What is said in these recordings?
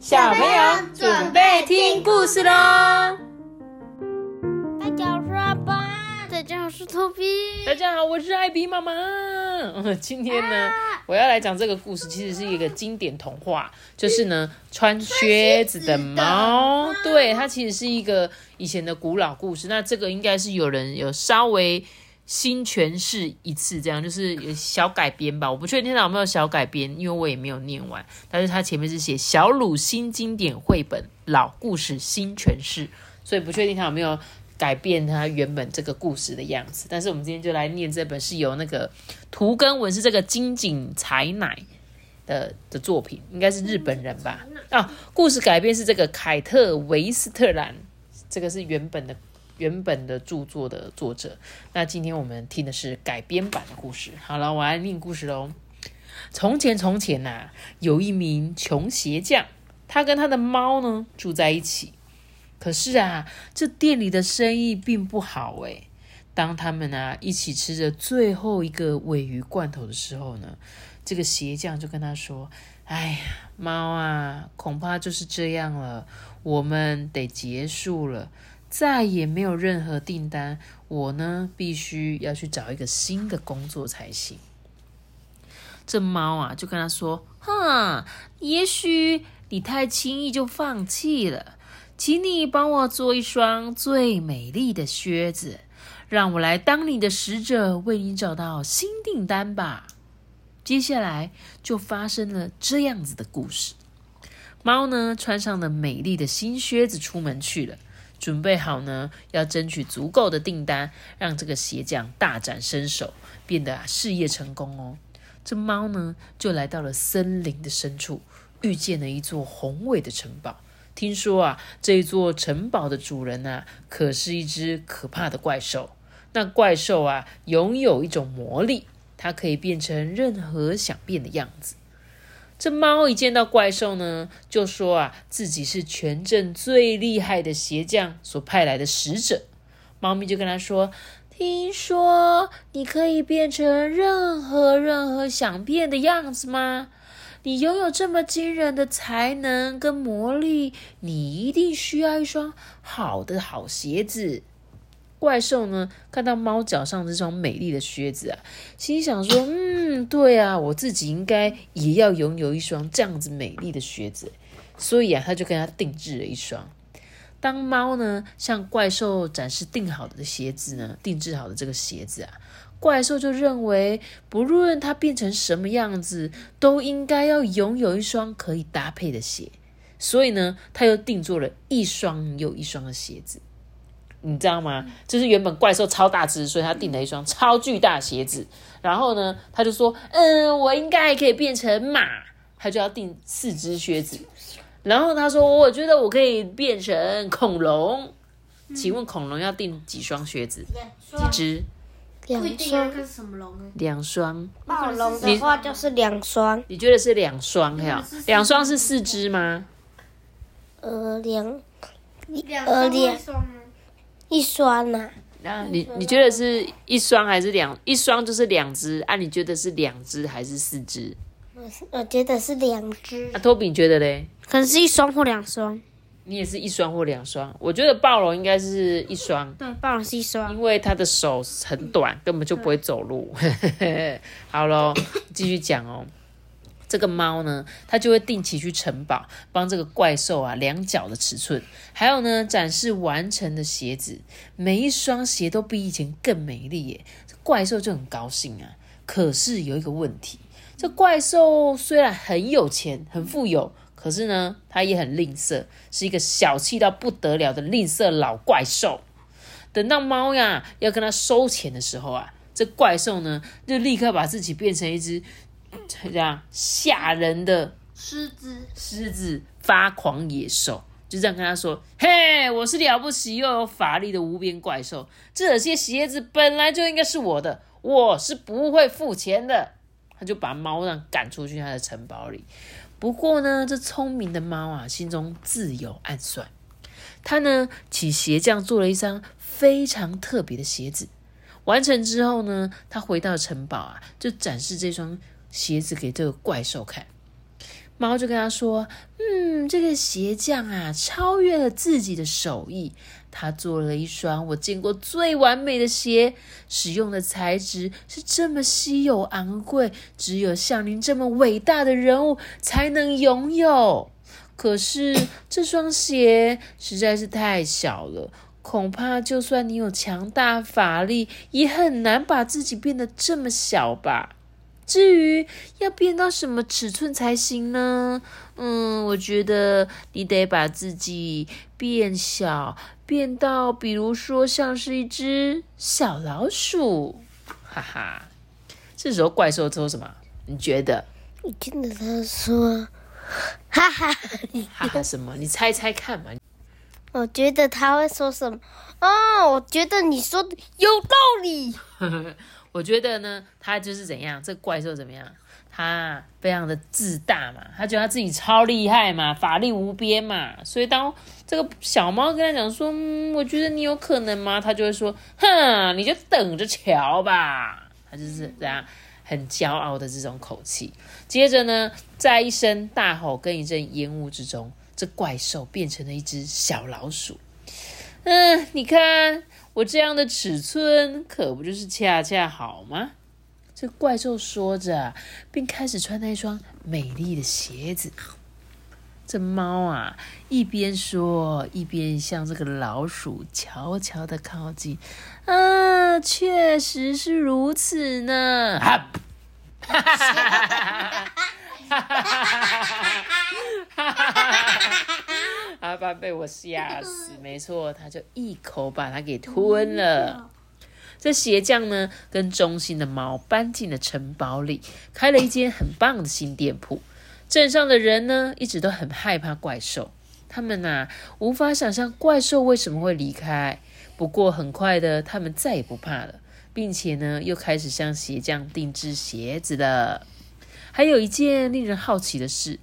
小朋友准备听故事喽！大家好，我是阿爸。大家好，我是托比。大家好，我是艾比妈妈。今天呢，我要来讲这个故事，其实是一个经典童话，就是呢，穿靴子的猫。对，它其实是一个以前的古老故事。那这个应该是有人有稍微。新诠释一次，这样就是小改编吧。我不确定他有没有小改编，因为我也没有念完。但是他前面是写小鲁新经典绘本老故事新诠释，所以不确定他有没有改变他原本这个故事的样子。但是我们今天就来念这本是由那个图根文是这个金井彩乃的的作品，应该是日本人吧？啊，故事改编是这个凯特维斯特兰，这个是原本的。原本的著作的作者，那今天我们听的是改编版的故事。好了，我来念故事喽。从前，从前呐，有一名穷鞋匠，他跟他的猫呢住在一起。可是啊，这店里的生意并不好诶。当他们啊一起吃着最后一个尾鱼罐头的时候呢，这个鞋匠就跟他说：“哎呀，猫啊，恐怕就是这样了，我们得结束了。”再也没有任何订单，我呢必须要去找一个新的工作才行。这猫啊就跟他说：“哼，也许你太轻易就放弃了，请你帮我做一双最美丽的靴子，让我来当你的使者，为你找到新订单吧。”接下来就发生了这样子的故事：猫呢穿上了美丽的新靴子出门去了。准备好呢，要争取足够的订单，让这个鞋匠大展身手，变得事业成功哦。这猫呢，就来到了森林的深处，遇见了一座宏伟的城堡。听说啊，这座城堡的主人呐，可是一只可怕的怪兽。那怪兽啊，拥有一种魔力，它可以变成任何想变的样子。这猫一见到怪兽呢，就说啊，自己是全镇最厉害的鞋匠所派来的使者。猫咪就跟他说：“听说你可以变成任何任何想变的样子吗？你拥有这么惊人的才能跟魔力，你一定需要一双好的好鞋子。”怪兽呢，看到猫脚上这双美丽的靴子啊，心想说：“嗯，对啊，我自己应该也要拥有一双这样子美丽的靴子。”所以啊，他就跟他定制了一双。当猫呢向怪兽展示定好的鞋子呢，定制好的这个鞋子啊，怪兽就认为，不论它变成什么样子，都应该要拥有一双可以搭配的鞋。所以呢，他又定做了一双又一双的鞋子。你知道吗？就是原本怪兽超大只，所以他订了一双超巨大鞋子。然后呢，他就说：“嗯，我应该可以变成马。”他就要订四只靴子。然后他说：“我觉得我可以变成恐龙。”请问恐龙要订几双靴子？几只？两双。两双。暴龙的话就是两双。你觉得是两双？哈，两双是四只吗？呃，两。呃，两。一双呐？那你你觉得是一双还是两？一双就是两只啊？你觉得是两只还是四只？我我觉得是两只。啊，托比觉得嘞？可能是一双或两双。你也是一双或两双？我觉得暴龙应该是一双。对，暴龙是一双，因为它的手很短，根本就不会走路。好喽，继续讲哦。这个猫呢，它就会定期去城堡帮这个怪兽啊量脚的尺寸，还有呢展示完成的鞋子，每一双鞋都比以前更美丽耶。怪兽就很高兴啊。可是有一个问题，这怪兽虽然很有钱、很富有，可是呢，它也很吝啬，是一个小气到不得了的吝啬老怪兽。等到猫呀要跟他收钱的时候啊，这怪兽呢就立刻把自己变成一只。这样吓人的狮子，狮子发狂野兽，就这样跟他说：“嘿，我是了不起又有法力的无边怪兽，这些鞋子本来就应该是我的，我是不会付钱的。”他就把猫让赶出去他的城堡里。不过呢，这聪明的猫啊，心中自有暗算。他呢，请鞋匠做了一双非常特别的鞋子。完成之后呢，他回到城堡啊，就展示这双。鞋子给这个怪兽看，猫就跟他说：“嗯，这个鞋匠啊，超越了自己的手艺。他做了一双我见过最完美的鞋，使用的材质是这么稀有昂贵，只有像您这么伟大的人物才能拥有。可是这双鞋实在是太小了，恐怕就算你有强大法力，也很难把自己变得这么小吧。至于要变到什么尺寸才行呢？嗯，我觉得你得把自己变小，变到比如说像是一只小老鼠，哈哈。这时候怪兽说什么？你觉得？你听得他说，哈哈，哈哈什么？你猜猜看嘛。我觉得他会说什么？哦，我觉得你说的有道理。我觉得呢，他就是怎样，这怪兽怎么样？他非常的自大嘛，他觉得他自己超厉害嘛，法力无边嘛。所以当这个小猫跟他讲说：“，我觉得你有可能吗？”他就会说：“哼，你就等着瞧吧。”他就是这样很骄傲的这种口气。接着呢，在一声大吼跟一阵烟雾之中，这怪兽变成了一只小老鼠。嗯，你看。我这样的尺寸可不就是恰恰好吗？这怪兽说着，并开始穿那双美丽的鞋子。这猫啊，一边说，一边向这个老鼠悄悄的靠近。啊，确实是如此呢！哈，哈哈哈哈哈哈哈哈哈哈哈！阿爸被我吓死，没错，他就一口把它给吞了。这鞋匠呢，跟忠心的猫搬进了城堡里，开了一间很棒的新店铺。镇上的人呢，一直都很害怕怪兽，他们呐，无法想象怪兽为什么会离开。不过很快的，他们再也不怕了，并且呢，又开始向鞋匠定制鞋子了。还有一件令人好奇的事，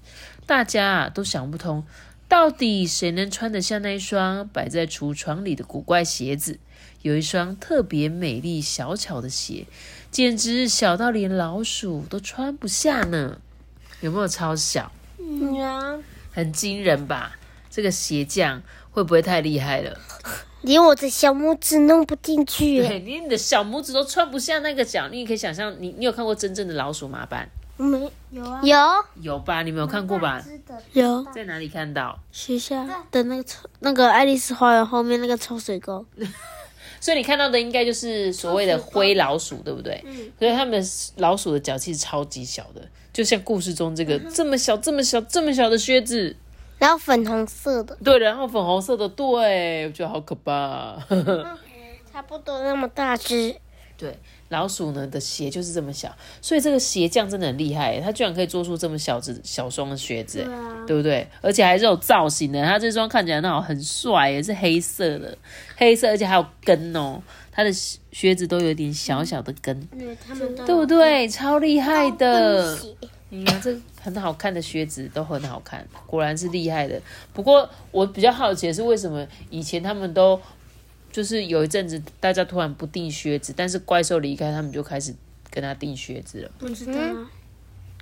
大家啊都想不通。到底谁能穿得下那一双摆在橱窗里的古怪鞋子？有一双特别美丽小巧的鞋，简直小到连老鼠都穿不下呢。有没有超小？有，很惊人吧？这个鞋匠会不会太厉害了？连我的小拇指弄不进去，对，连你的小拇指都穿不下那个脚。你也可以想象，你你有看过真正的老鼠吗？班？没有啊，有有吧？你没有看过吧？有在哪里看到？学校的那个抽那个爱丽丝花园后面那个抽水沟。所以你看到的应该就是所谓的灰老鼠，对不对？嗯。所以他们老鼠的脚其实超级小的，就像故事中这个这么小、这么小、这么小的靴子，然后粉红色的。对，然后粉红色的，对，我觉得好可怕。差不多那么大只。对。老鼠呢的鞋就是这么小，所以这个鞋匠真的很厉害，他居然可以做出这么小只小双的靴子，对不对？而且还是有造型的，他这双看起来那种很帅，也是黑色的，黑色而且还有跟哦，他的靴子都有点小小的跟，对不对？超厉害的，你看这很好看的靴子都很好看，果然是厉害的。不过我比较好奇的是，为什么以前他们都。就是有一阵子，大家突然不订靴子，但是怪兽离开，他们就开始跟他订靴子了。不知道，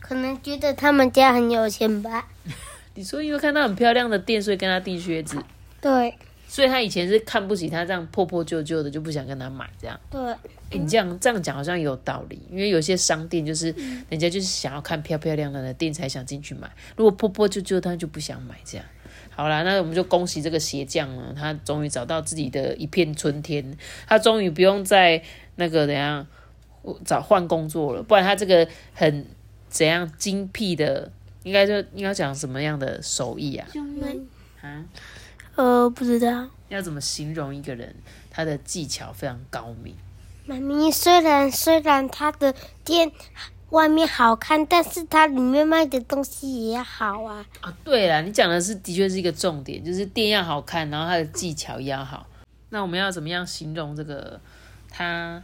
可能觉得他们家很有钱吧。你说因为看到很漂亮的店，所以跟他订靴子。对。所以他以前是看不起他这样破破旧旧的，就不想跟他买这样。对。你这样这样讲好像有道理，因为有些商店就是人家就是想要看漂漂亮亮的店才想进去买，如果破破旧旧，他就不想买这样。好啦，那我们就恭喜这个鞋匠了，他终于找到自己的一片春天，他终于不用再那个怎样找换工作了，不然他这个很怎样精辟的，应该就应该讲什么样的手艺啊？啊？呃，不知道。要怎么形容一个人？他的技巧非常高明。妈咪，虽然虽然他的店。外面好看，但是它里面卖的东西也好啊！啊，对了，你讲的是的确是一个重点，就是店要好看，然后它的技巧也要好。那我们要怎么样形容这个它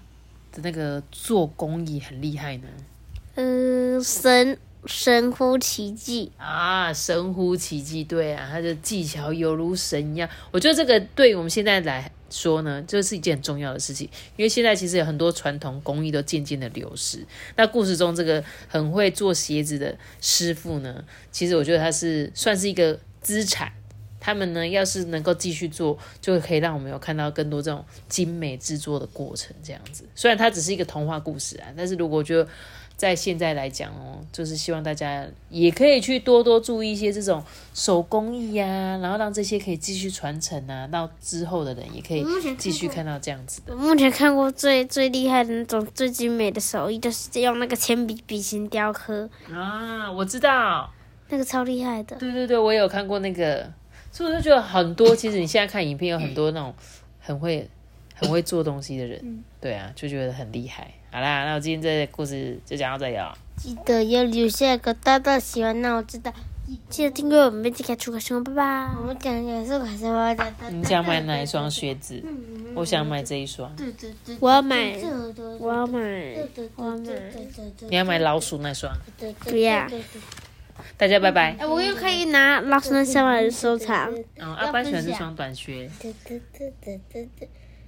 的那个做工艺很厉害呢？嗯，神神乎其技啊，神乎其技，对啊，他的技巧犹如神一样。我觉得这个对我们现在来。说呢，这是一件很重要的事情，因为现在其实有很多传统工艺都渐渐的流失。那故事中这个很会做鞋子的师傅呢，其实我觉得他是算是一个资产。他们呢，要是能够继续做，就可以让我们有看到更多这种精美制作的过程。这样子，虽然它只是一个童话故事啊，但是如果就在现在来讲哦，就是希望大家也可以去多多注意一些这种手工艺呀，然后让这些可以继续传承啊，到之后的人也可以继续看到这样子的。我目前看过最最厉害的那种最精美的手艺，就是用那个铅笔笔形雕刻啊，我知道，那个超厉害的。对对对，我有看过那个。所以我就觉得很多，其实你现在看影片有很多那种很会、很会做东西的人，对啊，就觉得很厉害。好啦，那我今天这故事就讲到这里哦。记得要留下个大大喜欢，那我知道。记得订阅我们，并且开出个声，拜拜。我们讲讲是还是我的。你想买哪一双靴子？我想买这一双。对对对。我要买。我要买。我要买。你要买老鼠那双？不要。大家拜拜。我又可以拿老鼠那双来收藏。嗯，阿班喜欢这双短靴。